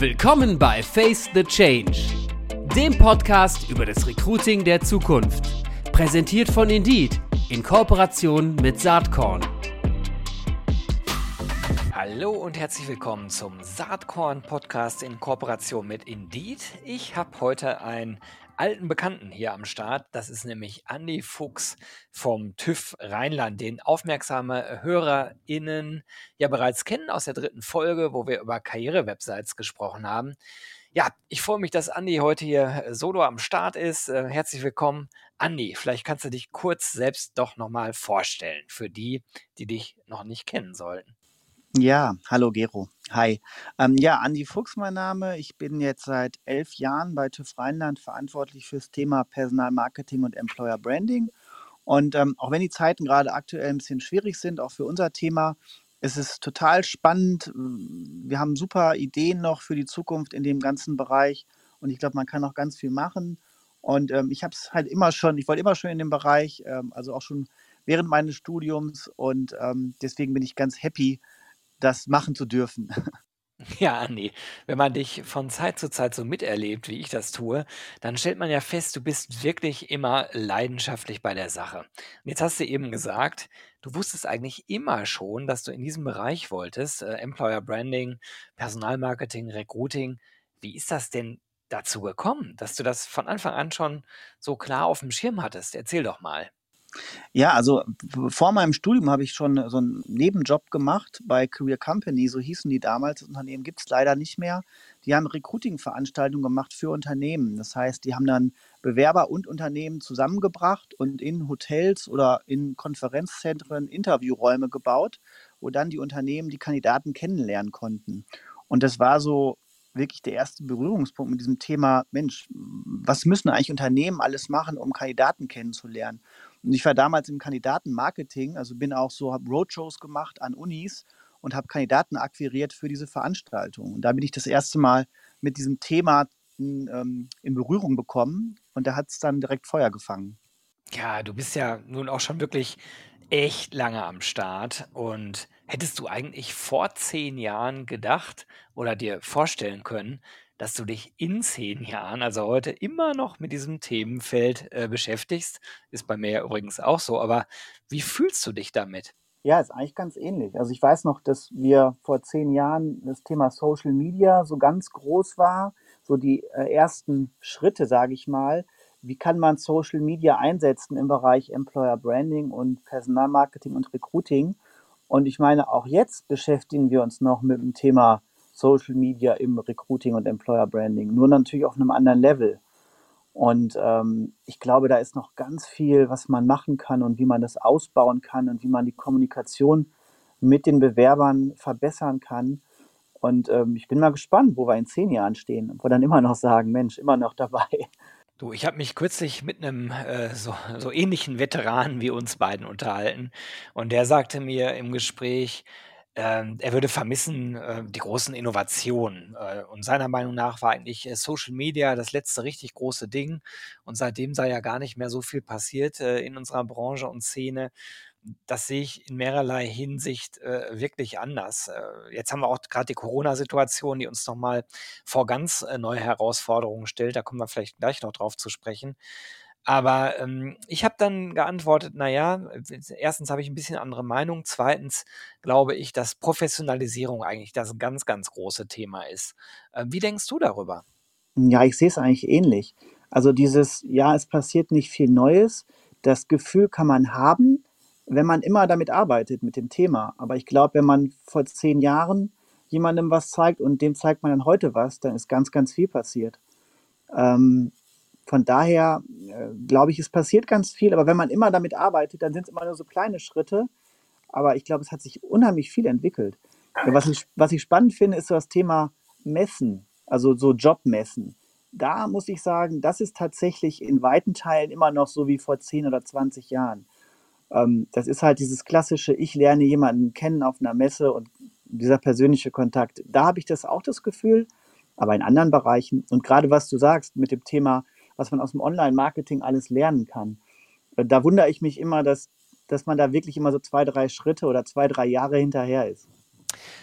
Willkommen bei Face the Change, dem Podcast über das Recruiting der Zukunft. Präsentiert von Indeed in Kooperation mit Saatkorn. Hallo und herzlich willkommen zum Saatkorn Podcast in Kooperation mit Indeed. Ich habe heute ein alten Bekannten hier am Start. Das ist nämlich Andy Fuchs vom TÜV Rheinland, den aufmerksame HörerInnen ja bereits kennen aus der dritten Folge, wo wir über Karrierewebsites gesprochen haben. Ja, ich freue mich, dass Andi heute hier solo am Start ist. Äh, herzlich willkommen. Andi, vielleicht kannst du dich kurz selbst doch nochmal vorstellen für die, die dich noch nicht kennen sollten. Ja, hallo Gero. Hi. Ähm, ja, Andi Fuchs mein Name. Ich bin jetzt seit elf Jahren bei TÜV Rheinland verantwortlich fürs Thema Personalmarketing und Employer Branding. Und ähm, auch wenn die Zeiten gerade aktuell ein bisschen schwierig sind, auch für unser Thema, ist es total spannend. Wir haben super Ideen noch für die Zukunft in dem ganzen Bereich. Und ich glaube, man kann auch ganz viel machen. Und ähm, ich habe es halt immer schon, ich wollte immer schon in dem Bereich, ähm, also auch schon während meines Studiums. Und ähm, deswegen bin ich ganz happy, das machen zu dürfen. Ja, Andi, wenn man dich von Zeit zu Zeit so miterlebt, wie ich das tue, dann stellt man ja fest, du bist wirklich immer leidenschaftlich bei der Sache. Und jetzt hast du eben gesagt, du wusstest eigentlich immer schon, dass du in diesem Bereich wolltest, äh, Employer Branding, Personalmarketing, Recruiting. Wie ist das denn dazu gekommen, dass du das von Anfang an schon so klar auf dem Schirm hattest? Erzähl doch mal. Ja, also vor meinem Studium habe ich schon so einen Nebenjob gemacht bei Career Company, so hießen die damals. Das Unternehmen gibt es leider nicht mehr. Die haben Recruiting-Veranstaltungen gemacht für Unternehmen. Das heißt, die haben dann Bewerber und Unternehmen zusammengebracht und in Hotels oder in Konferenzzentren Interviewräume gebaut, wo dann die Unternehmen die Kandidaten kennenlernen konnten. Und das war so wirklich der erste Berührungspunkt mit diesem Thema, Mensch, was müssen eigentlich Unternehmen alles machen, um Kandidaten kennenzulernen? Und ich war damals im Kandidatenmarketing, also bin auch so, habe Roadshows gemacht an Unis und habe Kandidaten akquiriert für diese Veranstaltung. Und da bin ich das erste Mal mit diesem Thema in, ähm, in Berührung bekommen und da hat es dann direkt Feuer gefangen. Ja, du bist ja nun auch schon wirklich echt lange am Start und hättest du eigentlich vor zehn Jahren gedacht oder dir vorstellen können, dass du dich in zehn Jahren, also heute, immer noch mit diesem Themenfeld äh, beschäftigst. Ist bei mir ja übrigens auch so. Aber wie fühlst du dich damit? Ja, ist eigentlich ganz ähnlich. Also ich weiß noch, dass wir vor zehn Jahren das Thema Social Media so ganz groß war, so die äh, ersten Schritte, sage ich mal. Wie kann man Social Media einsetzen im Bereich Employer Branding und Personalmarketing und Recruiting? Und ich meine, auch jetzt beschäftigen wir uns noch mit dem Thema Social Media im Recruiting und Employer Branding, nur natürlich auf einem anderen Level. Und ähm, ich glaube, da ist noch ganz viel, was man machen kann und wie man das ausbauen kann und wie man die Kommunikation mit den Bewerbern verbessern kann. Und ähm, ich bin mal gespannt, wo wir in zehn Jahren stehen und wir dann immer noch sagen, Mensch, immer noch dabei. Du, ich habe mich kürzlich mit einem äh, so, so ähnlichen Veteranen wie uns beiden unterhalten und der sagte mir im Gespräch, er würde vermissen äh, die großen Innovationen. Äh, und seiner Meinung nach war eigentlich äh, Social Media das letzte richtig große Ding. Und seitdem sei ja gar nicht mehr so viel passiert äh, in unserer Branche und Szene. Das sehe ich in mehrerlei Hinsicht äh, wirklich anders. Äh, jetzt haben wir auch gerade die Corona-Situation, die uns nochmal vor ganz neue Herausforderungen stellt. Da kommen wir vielleicht gleich noch drauf zu sprechen. Aber ähm, ich habe dann geantwortet, naja, erstens habe ich ein bisschen andere Meinung. Zweitens glaube ich, dass Professionalisierung eigentlich das ganz, ganz große Thema ist. Äh, wie denkst du darüber? Ja, ich sehe es eigentlich ähnlich. Also dieses, ja, es passiert nicht viel Neues. Das Gefühl kann man haben, wenn man immer damit arbeitet, mit dem Thema. Aber ich glaube, wenn man vor zehn Jahren jemandem was zeigt und dem zeigt man dann heute was, dann ist ganz, ganz viel passiert. Ähm, von daher äh, glaube ich, es passiert ganz viel, aber wenn man immer damit arbeitet, dann sind es immer nur so kleine Schritte. Aber ich glaube, es hat sich unheimlich viel entwickelt. Ja, was, ich, was ich spannend finde, ist so das Thema Messen, also so Jobmessen. Da muss ich sagen, das ist tatsächlich in weiten Teilen immer noch so wie vor 10 oder 20 Jahren. Ähm, das ist halt dieses klassische, ich lerne jemanden kennen auf einer Messe und dieser persönliche Kontakt. Da habe ich das auch das Gefühl, aber in anderen Bereichen und gerade was du sagst mit dem Thema, was man aus dem Online-Marketing alles lernen kann. Äh, da wundere ich mich immer, dass, dass man da wirklich immer so zwei, drei Schritte oder zwei, drei Jahre hinterher ist.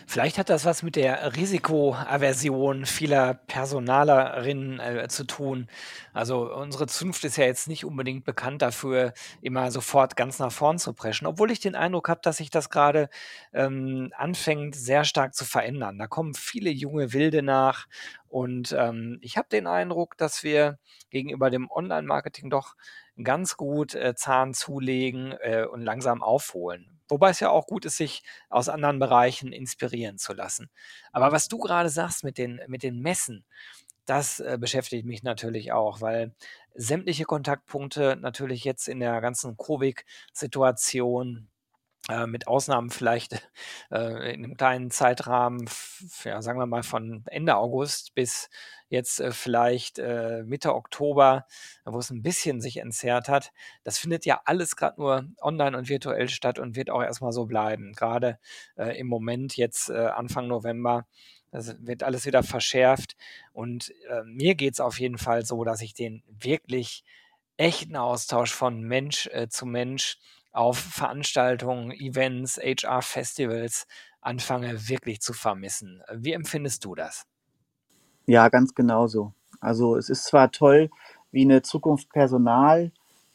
Vielleicht hat das was mit der Risikoaversion vieler Personalerinnen äh, zu tun. Also unsere Zunft ist ja jetzt nicht unbedingt bekannt dafür, immer sofort ganz nach vorn zu preschen, obwohl ich den Eindruck habe, dass sich das gerade ähm, anfängt sehr stark zu verändern. Da kommen viele junge Wilde nach und ähm, ich habe den Eindruck, dass wir gegenüber dem Online-Marketing doch ganz gut äh, Zahn zulegen äh, und langsam aufholen. Wobei es ja auch gut ist, sich aus anderen Bereichen inspirieren zu lassen. Aber was du gerade sagst mit den, mit den Messen, das äh, beschäftigt mich natürlich auch, weil sämtliche Kontaktpunkte natürlich jetzt in der ganzen Covid-Situation äh, mit Ausnahmen vielleicht äh, in einem kleinen Zeitrahmen, ja, sagen wir mal von Ende August bis jetzt äh, vielleicht äh, Mitte Oktober, wo es ein bisschen sich entzerrt hat. Das findet ja alles gerade nur online und virtuell statt und wird auch erstmal so bleiben. Gerade äh, im Moment jetzt Anfang November. Das wird alles wieder verschärft. Und mir geht es auf jeden Fall so, dass ich den wirklich echten Austausch von Mensch zu Mensch auf Veranstaltungen, Events, HR-Festivals anfange wirklich zu vermissen. Wie empfindest du das? Ja, ganz genauso. Also es ist zwar toll, wie eine Zukunft Personal,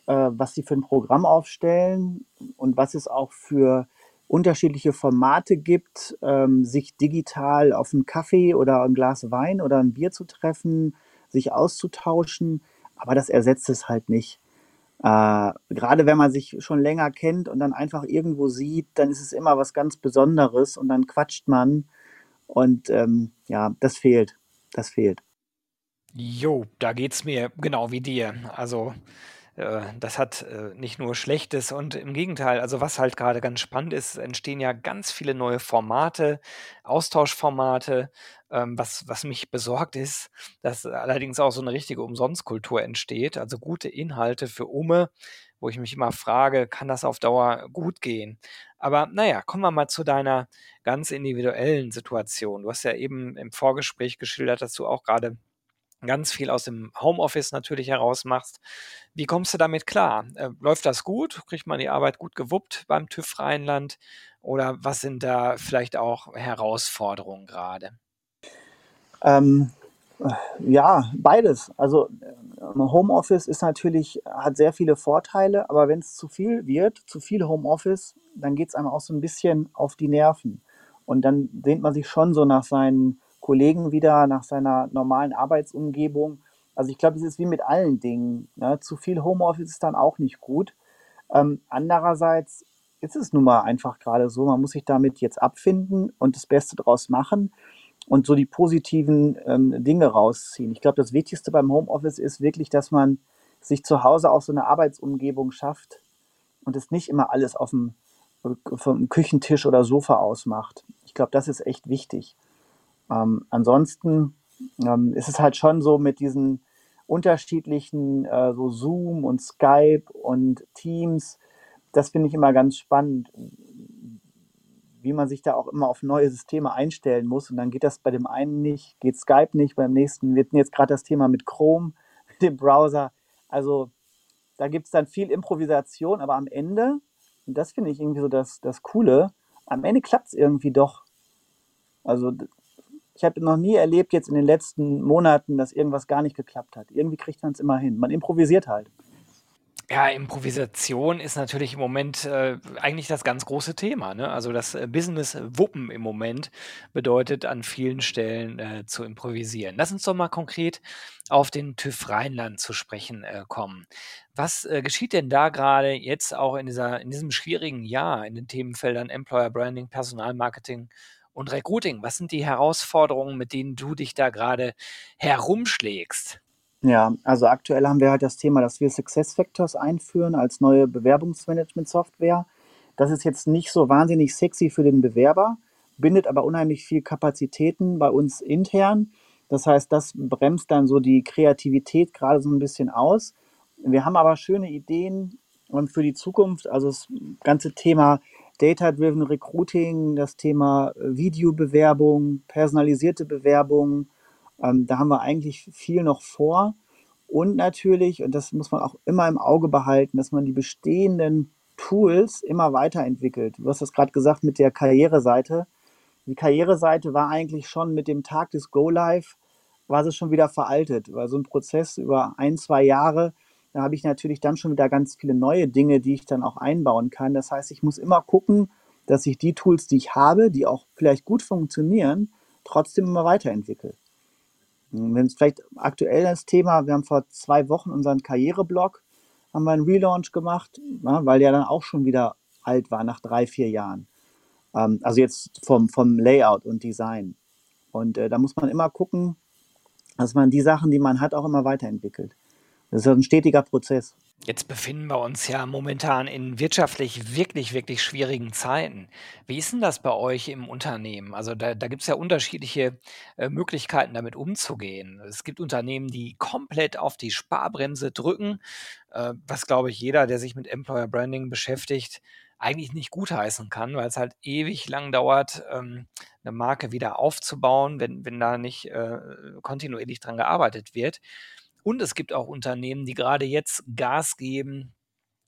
äh, was sie für ein Programm aufstellen und was es auch für unterschiedliche Formate gibt, ähm, sich digital auf einen Kaffee oder ein Glas Wein oder ein Bier zu treffen, sich auszutauschen, aber das ersetzt es halt nicht. Äh, gerade wenn man sich schon länger kennt und dann einfach irgendwo sieht, dann ist es immer was ganz Besonderes und dann quatscht man und ähm, ja, das fehlt. Das fehlt. Jo, da geht's mir genau wie dir. Also das hat äh, nicht nur Schlechtes und im Gegenteil, also was halt gerade ganz spannend ist, entstehen ja ganz viele neue Formate, Austauschformate. Ähm, was, was mich besorgt ist, dass allerdings auch so eine richtige Umsonstkultur entsteht, also gute Inhalte für Umme, wo ich mich immer frage, kann das auf Dauer gut gehen? Aber naja, kommen wir mal zu deiner ganz individuellen Situation. Du hast ja eben im Vorgespräch geschildert, dass du auch gerade ganz viel aus dem Homeoffice natürlich heraus machst. Wie kommst du damit klar? Äh, läuft das gut? Kriegt man die Arbeit gut gewuppt beim TÜV Rheinland? Oder was sind da vielleicht auch Herausforderungen gerade? Ähm, ja, beides. Also Homeoffice ist natürlich, hat sehr viele Vorteile, aber wenn es zu viel wird, zu viel Homeoffice, dann geht es einem auch so ein bisschen auf die Nerven. Und dann sehnt man sich schon so nach seinen Kollegen wieder, nach seiner normalen Arbeitsumgebung. Also ich glaube, es ist wie mit allen Dingen. Ne? Zu viel Homeoffice ist dann auch nicht gut. Ähm, andererseits ist es nun mal einfach gerade so, man muss sich damit jetzt abfinden und das Beste draus machen und so die positiven ähm, Dinge rausziehen. Ich glaube, das Wichtigste beim Homeoffice ist wirklich, dass man sich zu Hause auch so eine Arbeitsumgebung schafft und es nicht immer alles auf dem vom Küchentisch oder Sofa ausmacht. Ich glaube, das ist echt wichtig. Ähm, ansonsten ähm, ist es halt schon so mit diesen unterschiedlichen äh, so Zoom und Skype und Teams. Das finde ich immer ganz spannend, wie man sich da auch immer auf neue Systeme einstellen muss. Und dann geht das bei dem einen nicht, geht Skype nicht, beim nächsten. Wir hatten jetzt gerade das Thema mit Chrome, dem Browser. Also da gibt es dann viel Improvisation, aber am Ende, und das finde ich irgendwie so das, das Coole, am Ende klappt es irgendwie doch. Also ich habe noch nie erlebt jetzt in den letzten Monaten, dass irgendwas gar nicht geklappt hat. Irgendwie kriegt man es immer hin. Man improvisiert halt. Ja, Improvisation ist natürlich im Moment äh, eigentlich das ganz große Thema. Ne? Also das äh, Business Wuppen im Moment bedeutet an vielen Stellen äh, zu improvisieren. Lass uns doch mal konkret auf den TÜV Rheinland zu sprechen äh, kommen. Was äh, geschieht denn da gerade jetzt auch in, dieser, in diesem schwierigen Jahr in den Themenfeldern Employer Branding, Personalmarketing und Recruiting? Was sind die Herausforderungen, mit denen du dich da gerade herumschlägst? Ja, also aktuell haben wir halt das Thema, dass wir SuccessFactors einführen als neue Bewerbungsmanagement-Software. Das ist jetzt nicht so wahnsinnig sexy für den Bewerber, bindet aber unheimlich viel Kapazitäten bei uns intern. Das heißt, das bremst dann so die Kreativität gerade so ein bisschen aus. Wir haben aber schöne Ideen für die Zukunft. Also das ganze Thema Data-Driven Recruiting, das Thema Videobewerbung, personalisierte Bewerbung, ähm, da haben wir eigentlich viel noch vor. Und natürlich, und das muss man auch immer im Auge behalten, dass man die bestehenden Tools immer weiterentwickelt. Du hast das gerade gesagt mit der Karriereseite. die Karriereseite war eigentlich schon mit dem Tag des Go Live, war sie schon wieder veraltet. Weil so ein Prozess über ein, zwei Jahre, da habe ich natürlich dann schon wieder ganz viele neue Dinge, die ich dann auch einbauen kann. Das heißt, ich muss immer gucken, dass ich die Tools, die ich habe, die auch vielleicht gut funktionieren, trotzdem immer weiterentwickle. Wenn es vielleicht aktuell das Thema, wir haben vor zwei Wochen unseren Karriereblog, haben wir einen Relaunch gemacht, ja, weil der dann auch schon wieder alt war nach drei, vier Jahren. Ähm, also jetzt vom, vom Layout und Design. Und äh, da muss man immer gucken, dass man die Sachen, die man hat, auch immer weiterentwickelt. Das ist ein stetiger Prozess. Jetzt befinden wir uns ja momentan in wirtschaftlich wirklich, wirklich schwierigen Zeiten. Wie ist denn das bei euch im Unternehmen? Also da, da gibt es ja unterschiedliche äh, Möglichkeiten, damit umzugehen. Es gibt Unternehmen, die komplett auf die Sparbremse drücken, äh, was, glaube ich, jeder, der sich mit Employer Branding beschäftigt, eigentlich nicht gutheißen kann, weil es halt ewig lang dauert, ähm, eine Marke wieder aufzubauen, wenn, wenn da nicht äh, kontinuierlich dran gearbeitet wird. Und es gibt auch Unternehmen, die gerade jetzt Gas geben,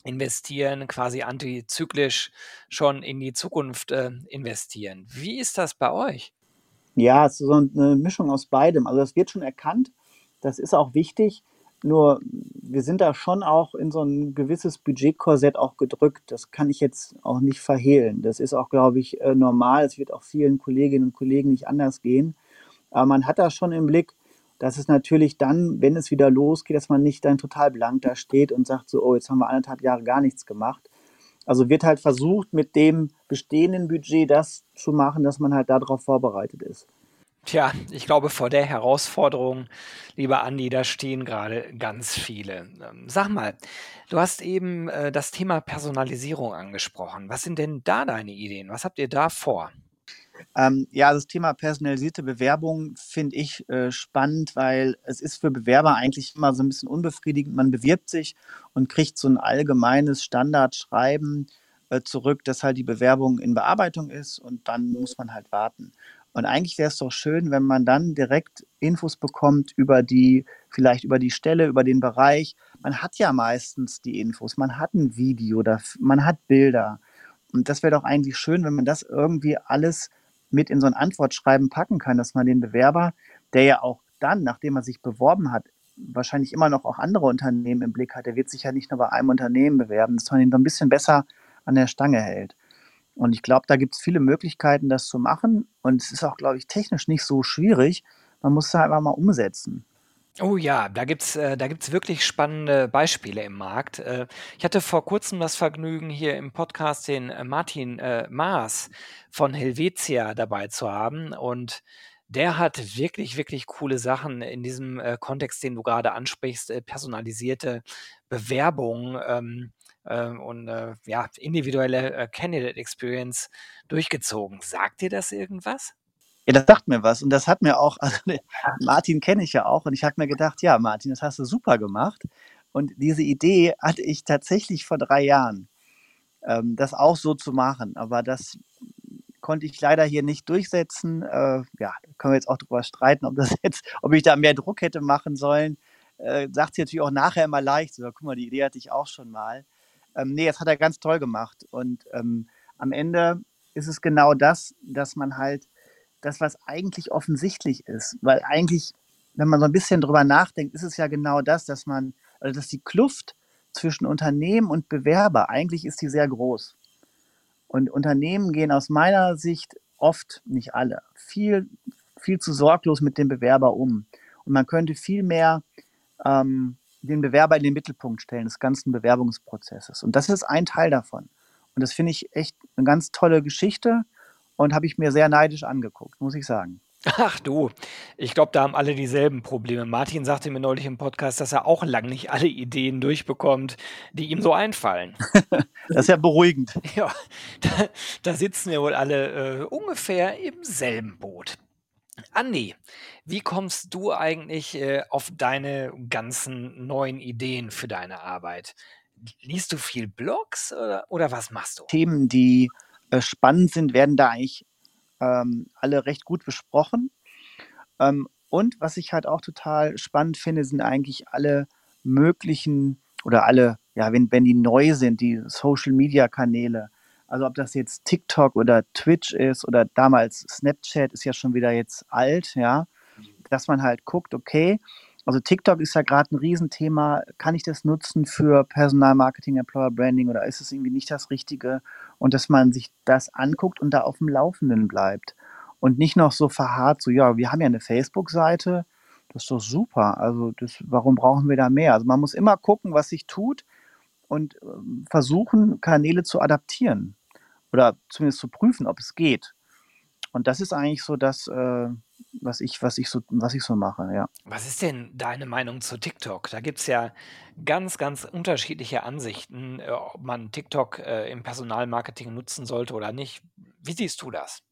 investieren, quasi antizyklisch schon in die Zukunft äh, investieren. Wie ist das bei euch? Ja, es ist so eine Mischung aus beidem. Also das wird schon erkannt, das ist auch wichtig. Nur wir sind da schon auch in so ein gewisses Budgetkorsett auch gedrückt. Das kann ich jetzt auch nicht verhehlen. Das ist auch, glaube ich, äh, normal. Es wird auch vielen Kolleginnen und Kollegen nicht anders gehen. Aber man hat da schon im Blick, dass es natürlich dann, wenn es wieder losgeht, dass man nicht dann total blank da steht und sagt so, oh, jetzt haben wir anderthalb Jahre gar nichts gemacht. Also wird halt versucht, mit dem bestehenden Budget das zu machen, dass man halt darauf vorbereitet ist. Tja, ich glaube, vor der Herausforderung, lieber Andi, da stehen gerade ganz viele. Ähm, sag mal, du hast eben äh, das Thema Personalisierung angesprochen. Was sind denn da deine Ideen? Was habt ihr da vor? Ähm, ja, das Thema personalisierte Bewerbung finde ich äh, spannend, weil es ist für Bewerber eigentlich immer so ein bisschen unbefriedigend. Man bewirbt sich und kriegt so ein allgemeines Standardschreiben äh, zurück, dass halt die Bewerbung in Bearbeitung ist und dann muss man halt warten. Und eigentlich wäre es doch schön, wenn man dann direkt Infos bekommt über die, vielleicht über die Stelle, über den Bereich. Man hat ja meistens die Infos, man hat ein Video, man hat Bilder. Und das wäre doch eigentlich schön, wenn man das irgendwie alles mit in so ein Antwortschreiben packen kann, dass man den Bewerber, der ja auch dann, nachdem er sich beworben hat, wahrscheinlich immer noch auch andere Unternehmen im Blick hat, der wird sich ja nicht nur bei einem Unternehmen bewerben, dass man ihn so ein bisschen besser an der Stange hält. Und ich glaube, da gibt es viele Möglichkeiten, das zu machen. Und es ist auch, glaube ich, technisch nicht so schwierig. Man muss es einfach mal umsetzen. Oh ja, da gibt's äh, da gibt's wirklich spannende Beispiele im Markt. Äh, ich hatte vor Kurzem das Vergnügen, hier im Podcast den äh, Martin äh, Maas von Helvetia dabei zu haben. Und der hat wirklich, wirklich coole Sachen in diesem äh, Kontext, den du gerade ansprichst, äh, personalisierte Bewerbung ähm, äh, und äh, ja, individuelle äh, Candidate Experience durchgezogen. Sagt dir das irgendwas? Ja, das sagt mir was. Und das hat mir auch, also Martin kenne ich ja auch. Und ich habe mir gedacht, ja, Martin, das hast du super gemacht. Und diese Idee hatte ich tatsächlich vor drei Jahren, ähm, das auch so zu machen. Aber das konnte ich leider hier nicht durchsetzen. Äh, ja, da können wir jetzt auch drüber streiten, ob das jetzt, ob ich da mehr Druck hätte machen sollen. Äh, sagt sie natürlich auch nachher immer leicht. So, guck mal, die Idee hatte ich auch schon mal. Ähm, nee, das hat er ganz toll gemacht. Und ähm, am Ende ist es genau das, dass man halt das, was eigentlich offensichtlich ist. Weil eigentlich, wenn man so ein bisschen drüber nachdenkt, ist es ja genau das, dass man, also dass die Kluft zwischen Unternehmen und Bewerber, eigentlich ist die sehr groß. Und Unternehmen gehen aus meiner Sicht oft, nicht alle, viel, viel zu sorglos mit dem Bewerber um. Und man könnte viel mehr ähm, den Bewerber in den Mittelpunkt stellen des ganzen Bewerbungsprozesses. Und das ist ein Teil davon. Und das finde ich echt eine ganz tolle Geschichte und habe ich mir sehr neidisch angeguckt, muss ich sagen. Ach du, ich glaube, da haben alle dieselben Probleme. Martin sagte mir neulich im Podcast, dass er auch lang nicht alle Ideen durchbekommt, die ihm so einfallen. das ist ja beruhigend. Ja, da, da sitzen wir wohl alle äh, ungefähr im selben Boot. Andi, wie kommst du eigentlich äh, auf deine ganzen neuen Ideen für deine Arbeit? Liest du viel Blogs oder, oder was machst du? Themen, die spannend sind, werden da eigentlich ähm, alle recht gut besprochen. Ähm, und was ich halt auch total spannend finde, sind eigentlich alle möglichen oder alle, ja, wenn, wenn die neu sind, die Social Media Kanäle. Also ob das jetzt TikTok oder Twitch ist oder damals Snapchat ist ja schon wieder jetzt alt, ja, dass man halt guckt, okay, also TikTok ist ja gerade ein Riesenthema. Kann ich das nutzen für Personalmarketing, Employer Branding oder ist es irgendwie nicht das Richtige? Und dass man sich das anguckt und da auf dem Laufenden bleibt. Und nicht noch so verharrt, so, ja, wir haben ja eine Facebook-Seite, das ist doch super. Also das, warum brauchen wir da mehr? Also man muss immer gucken, was sich tut und ähm, versuchen, Kanäle zu adaptieren oder zumindest zu prüfen, ob es geht. Und das ist eigentlich so das, äh, was ich, was ich so, was ich so mache, ja. Was ist denn deine Meinung zu TikTok? Da gibt es ja ganz, ganz unterschiedliche Ansichten, äh, ob man TikTok äh, im Personalmarketing nutzen sollte oder nicht. Wie siehst du das?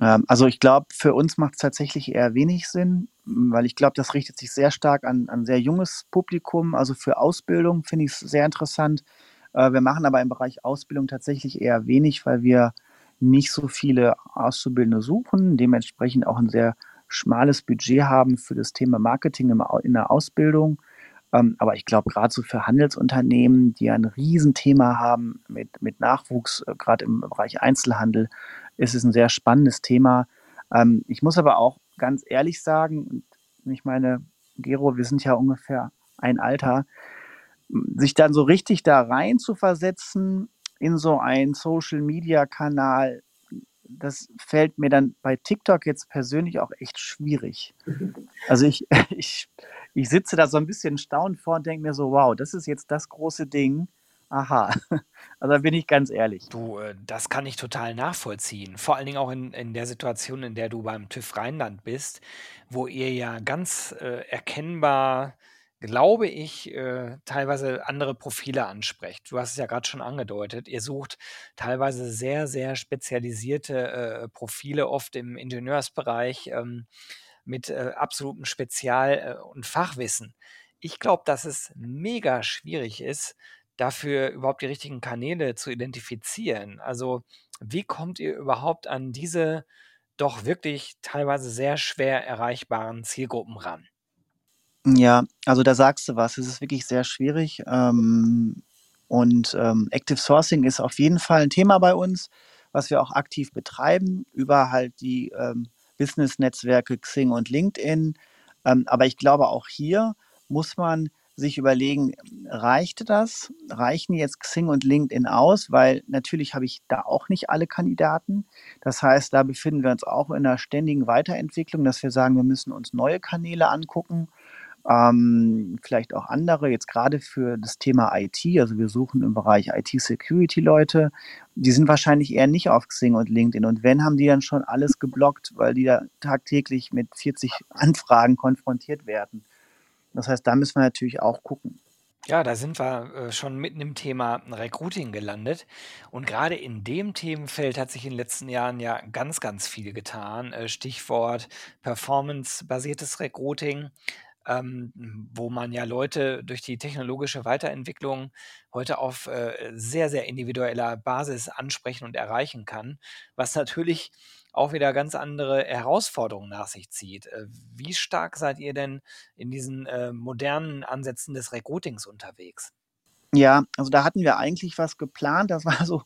Ähm, also ich glaube, für uns macht es tatsächlich eher wenig Sinn, weil ich glaube, das richtet sich sehr stark an, an sehr junges Publikum. Also für Ausbildung finde ich es sehr interessant. Äh, wir machen aber im Bereich Ausbildung tatsächlich eher wenig, weil wir nicht so viele Auszubildende suchen, dementsprechend auch ein sehr schmales Budget haben für das Thema Marketing in der Ausbildung. Ähm, aber ich glaube, gerade so für Handelsunternehmen, die ein Riesenthema haben mit, mit Nachwuchs, äh, gerade im Bereich Einzelhandel, ist es ein sehr spannendes Thema. Ähm, ich muss aber auch ganz ehrlich sagen, ich meine, Gero, wir sind ja ungefähr ein Alter, sich dann so richtig da rein zu versetzen in so einen Social-Media-Kanal, das fällt mir dann bei TikTok jetzt persönlich auch echt schwierig. Also ich, ich, ich sitze da so ein bisschen staunend vor und denke mir so, wow, das ist jetzt das große Ding. Aha, also da bin ich ganz ehrlich. Du, äh, das kann ich total nachvollziehen. Vor allen Dingen auch in, in der Situation, in der du beim TÜV Rheinland bist, wo ihr ja ganz äh, erkennbar glaube ich, äh, teilweise andere Profile ansprecht. Du hast es ja gerade schon angedeutet. Ihr sucht teilweise sehr, sehr spezialisierte äh, Profile, oft im Ingenieursbereich ähm, mit äh, absolutem Spezial- äh, und Fachwissen. Ich glaube, dass es mega schwierig ist, dafür überhaupt die richtigen Kanäle zu identifizieren. Also, wie kommt ihr überhaupt an diese doch wirklich teilweise sehr schwer erreichbaren Zielgruppen ran? Ja, also da sagst du was. Es ist wirklich sehr schwierig. Ähm, und ähm, Active Sourcing ist auf jeden Fall ein Thema bei uns, was wir auch aktiv betreiben über halt die ähm, Business-Netzwerke Xing und LinkedIn. Ähm, aber ich glaube, auch hier muss man sich überlegen, reicht das? Reichen jetzt Xing und LinkedIn aus? Weil natürlich habe ich da auch nicht alle Kandidaten. Das heißt, da befinden wir uns auch in einer ständigen Weiterentwicklung, dass wir sagen, wir müssen uns neue Kanäle angucken ähm, vielleicht auch andere, jetzt gerade für das Thema IT, also wir suchen im Bereich IT-Security Leute, die sind wahrscheinlich eher nicht auf Xing und LinkedIn. Und wenn, haben die dann schon alles geblockt, weil die da tagtäglich mit 40 Anfragen konfrontiert werden. Das heißt, da müssen wir natürlich auch gucken. Ja, da sind wir äh, schon mitten im Thema Recruiting gelandet. Und gerade in dem Themenfeld hat sich in den letzten Jahren ja ganz, ganz viel getan. Äh, Stichwort performance-basiertes Recruiting ähm, wo man ja Leute durch die technologische Weiterentwicklung heute auf äh, sehr, sehr individueller Basis ansprechen und erreichen kann, was natürlich auch wieder ganz andere Herausforderungen nach sich zieht. Äh, wie stark seid ihr denn in diesen äh, modernen Ansätzen des Recruitings unterwegs? Ja, also da hatten wir eigentlich was geplant. Das war so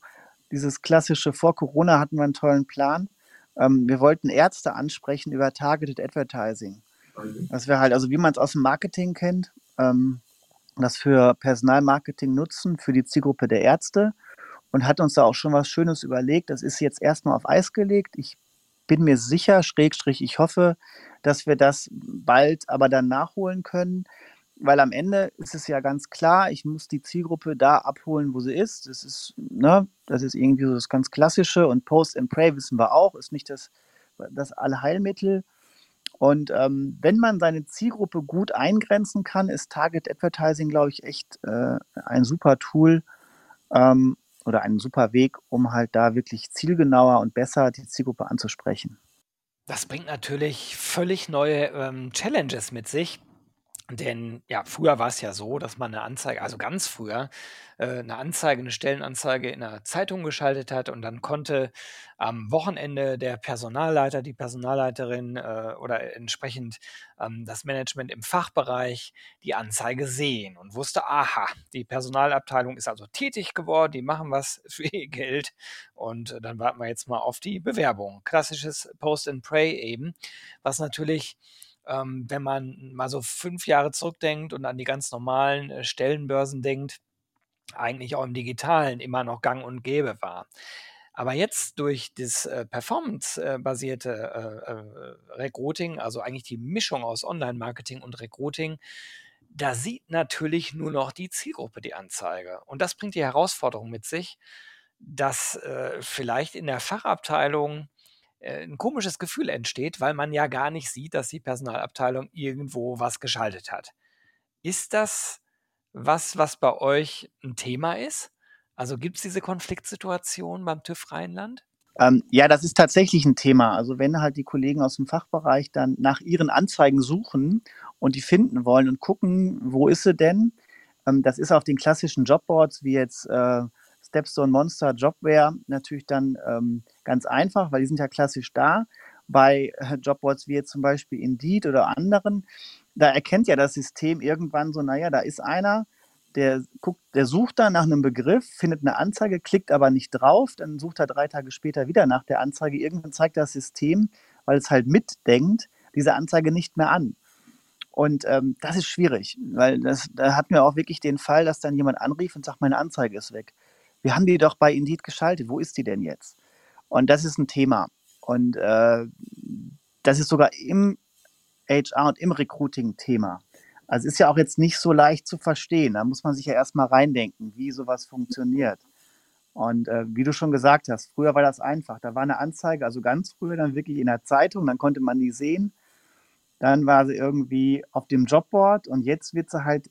dieses klassische, vor Corona hatten wir einen tollen Plan. Ähm, wir wollten Ärzte ansprechen über Targeted Advertising. Das wäre halt, also wie man es aus dem Marketing kennt, ähm, das für Personalmarketing nutzen, für die Zielgruppe der Ärzte und hat uns da auch schon was Schönes überlegt. Das ist jetzt erstmal auf Eis gelegt. Ich bin mir sicher, Schrägstrich, ich hoffe, dass wir das bald aber dann nachholen können, weil am Ende ist es ja ganz klar, ich muss die Zielgruppe da abholen, wo sie ist. Das ist, ne, das ist irgendwie so das ganz Klassische und Post and Pray wissen wir auch, ist nicht das, das Allheilmittel. Und ähm, wenn man seine Zielgruppe gut eingrenzen kann, ist Target Advertising, glaube ich, echt äh, ein super Tool ähm, oder ein super Weg, um halt da wirklich zielgenauer und besser die Zielgruppe anzusprechen. Das bringt natürlich völlig neue ähm, Challenges mit sich. Denn ja, früher war es ja so, dass man eine Anzeige also ganz früher, äh, 'ne Anzeige 'ne Stellenanzeige in 'ner Zeitung geschaltet hat und dann konnte am Wochenende der Personalleiter, die Personalleiterin, äh, oder entsprechend, ähm, das Management im Fachbereich die Anzeige sehen und wusste: „Aha, die Personalabteilung ist also tätig geworden, die machen was für ihr Geld und äh, dann warten wir jetzt mal auf die Bewerbung.“ Klassisches Post and Pray eben, was natürlich ähm, wenn man mal so fünf Jahre zurückdenkt und an die ganz normalen äh, Stellenbörsen denkt, eigentlich auch im Digitalen immer noch gang und gäbe war. Aber jetzt durch das äh, performance-basierte äh, äh, Recruiting, also eigentlich die Mischung aus Online-Marketing und Recruiting, da sieht natürlich nur noch die Zielgruppe die Anzeige. Und das bringt die Herausforderung mit sich, dass äh, vielleicht in der Fachabteilung äh, 'n komisches Gefühl entsteht, weil man ja gar nicht sieht, dass die Personalabteilung irgendwo was geschaltet hat. Ist das was, was bei euch ein Thema ist? Also, gibt es diese Konfliktsituation beim TÜV Rheinland? Ähm, ja, das ist tatsächlich ein Thema. Also, wenn halt die Kollegen aus dem Fachbereich dann nach ihren Anzeigen suchen und die finden wollen und gucken, wo ist sie denn? Ähm, das ist auf den klassischen Jobboards wie jetzt, äh, Stepstone Monster Jobware natürlich dann ähm, ganz einfach, weil die sind ja klassisch da. Bei äh, Jobboards wie jetzt zum Beispiel Indeed oder anderen, da erkennt ja das System irgendwann so, naja, da ist einer, der guckt, der sucht dann nach einem Begriff, findet eine Anzeige, klickt aber nicht drauf, dann sucht er drei Tage später wieder nach der Anzeige. Irgendwann zeigt das System, weil es halt mitdenkt, diese Anzeige nicht mehr an. Und ähm, das ist schwierig, weil das, da hatten wir auch wirklich den Fall, dass dann jemand anrief und sagt, meine Anzeige ist weg wir haben die doch bei Indeed geschaltet, wo ist die denn jetzt? Und das ist ein Thema. Und äh, das ist sogar im HR und im Recruiting Thema. Also ist ja auch jetzt nicht so leicht zu verstehen. Da muss man sich ja erstmal reindenken, wie sowas funktioniert. Und äh, wie du schon gesagt hast, früher war das einfach. Da war eine Anzeige, also ganz früher dann wirklich in der Zeitung, dann konnte man die sehen. Dann war sie irgendwie auf dem Jobboard und jetzt wird sie halt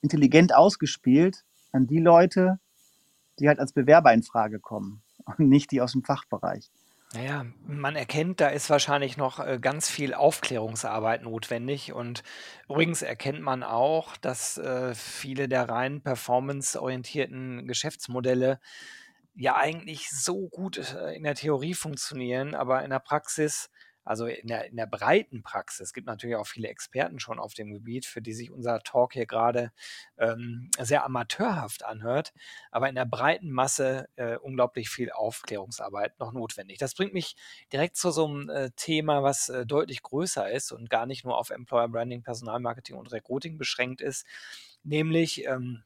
intelligent ausgespielt an die Leute, die halt als Bewerber in Frage kommen und nicht die aus dem Fachbereich. Naja, man erkennt, da ist wahrscheinlich noch äh, ganz viel Aufklärungsarbeit notwendig. Und übrigens erkennt man auch, dass äh, viele der rein performanceorientierten Geschäftsmodelle ja eigentlich so gut äh, in der Theorie funktionieren, aber in der Praxis also in der, in der breiten Praxis, es gibt natürlich auch viele Experten schon auf dem Gebiet, für die sich unser Talk hier gerade ähm, sehr amateurhaft anhört, aber in der breiten Masse äh, unglaublich viel Aufklärungsarbeit noch notwendig. Das bringt mich direkt zu so einem äh, Thema, was äh, deutlich größer ist und gar nicht nur auf Employer Branding, Personalmarketing und Recruiting beschränkt ist, nämlich ähm,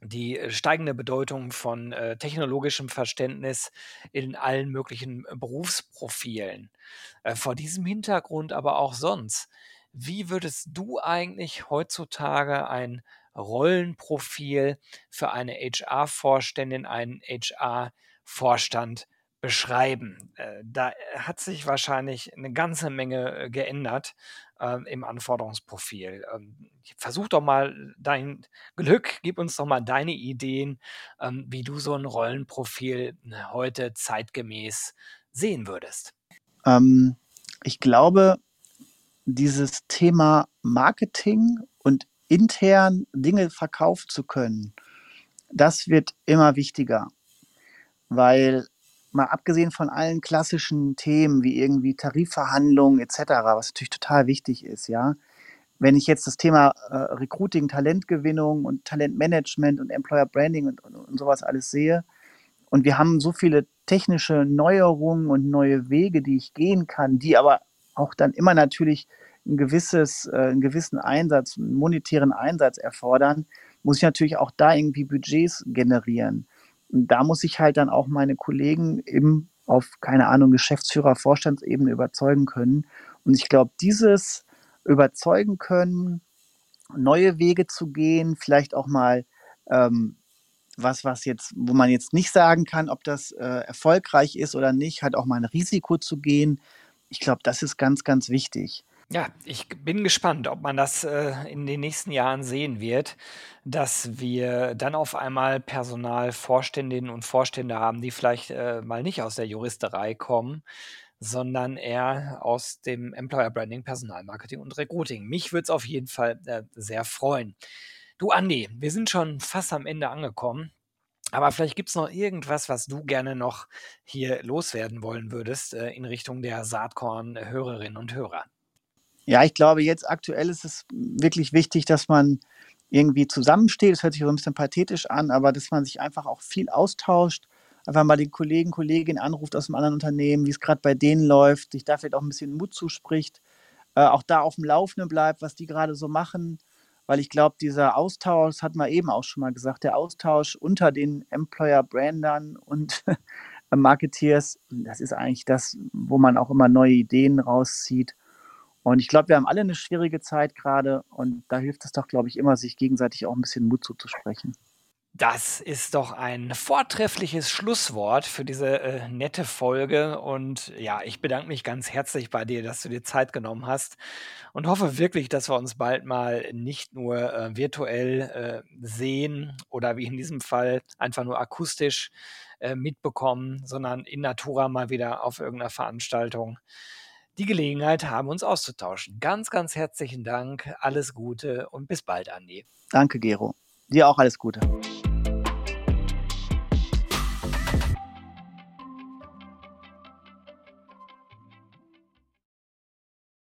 die äh, steigende Bedeutung von äh, technologischem Verständnis in allen möglichen äh, Berufsprofilen. Äh, vor diesem Hintergrund aber auch sonst. Wie würdest du eigentlich heutzutage ein Rollenprofil für eine HR-Vorständin, einen HR-Vorstand beschreiben? Äh, da hat sich wahrscheinlich eine ganze Menge äh, geändert ähm, im Anforderungsprofil. Ähm, versuch doch mal dein Glück, gib uns doch mal deine Ideen, ähm, wie du so ein Rollenprofil ne, heute zeitgemäß sehen würdest. Ähm, ich glaube, dieses Thema Marketing und intern Dinge verkaufen zu können, das wird immer wichtiger, weil mal abgesehen von allen klassischen Themen wie irgendwie Tarifverhandlungen etc., was natürlich total wichtig ist, ja. Wenn ich jetzt das Thema äh, Recruiting, Talentgewinnung und Talentmanagement und Employer Branding und, und, und sowas alles sehe, und wir haben so viele technische Neuerungen und neue Wege, die ich gehen kann, die aber auch dann immer natürlich ein gewisses, äh, einen gewissen Einsatz, einen monetären Einsatz erfordern, muss ich natürlich auch da irgendwie Budgets generieren da muss ich halt dann auch meine Kollegen im, auf, keine Ahnung, Geschäftsführer, Vorstandsebene überzeugen können. Und ich glaube, dieses überzeugen können, neue Wege zu gehen, vielleicht auch mal ähm, was, was jetzt, wo man jetzt nicht sagen kann, ob das äh, erfolgreich ist oder nicht, halt auch mal ein Risiko zu gehen. Ich glaube, das ist ganz, ganz wichtig. Ja, ich bin gespannt, ob man das äh, in den nächsten Jahren sehen wird, dass wir dann auf einmal Personalvorständinnen und Vorstände haben, die vielleicht äh, mal nicht aus der Juristerei kommen, sondern eher aus dem Employer Branding, Personalmarketing und Recruiting. Mich würde es auf jeden Fall äh, sehr freuen. Du, Andi, wir sind schon fast am Ende angekommen. Aber vielleicht gibt es noch irgendwas, was du gerne noch hier loswerden wollen würdest äh, in Richtung der Saatkorn-Hörerinnen und Hörer. Ja, ich glaube, jetzt aktuell ist es wirklich wichtig, dass man irgendwie zusammensteht. Das hört sich so ein bisschen pathetisch an, aber dass man sich einfach auch viel austauscht, einfach mal den Kollegen, Kolleginnen anruft aus einem anderen Unternehmen, wie es gerade bei denen läuft, sich da vielleicht auch ein bisschen Mut zuspricht, äh, auch da auf dem Laufenden bleibt, was die gerade so machen weil ich glaube, dieser Austausch, hat man eben auch schon mal gesagt, der Austausch unter den Employer-Brandern und Marketeers, das ist eigentlich das, wo man auch immer neue Ideen rauszieht. Und ich glaube, wir haben alle eine schwierige Zeit gerade und da hilft es doch, glaube ich, immer, sich gegenseitig auch ein bisschen Mut zuzusprechen. Das ist doch ein vortreffliches Schlusswort für diese äh, nette Folge. Und ja, ich bedanke mich ganz herzlich bei dir, dass du dir Zeit genommen hast und hoffe wirklich, dass wir uns bald mal nicht nur äh, virtuell äh, sehen oder wie in diesem Fall einfach nur akustisch äh, mitbekommen, sondern in Natura mal wieder auf irgendeiner Veranstaltung die Gelegenheit haben, uns auszutauschen. Ganz, ganz herzlichen Dank, alles Gute und bis bald, Andi. Danke, Gero. Dir auch alles Gute.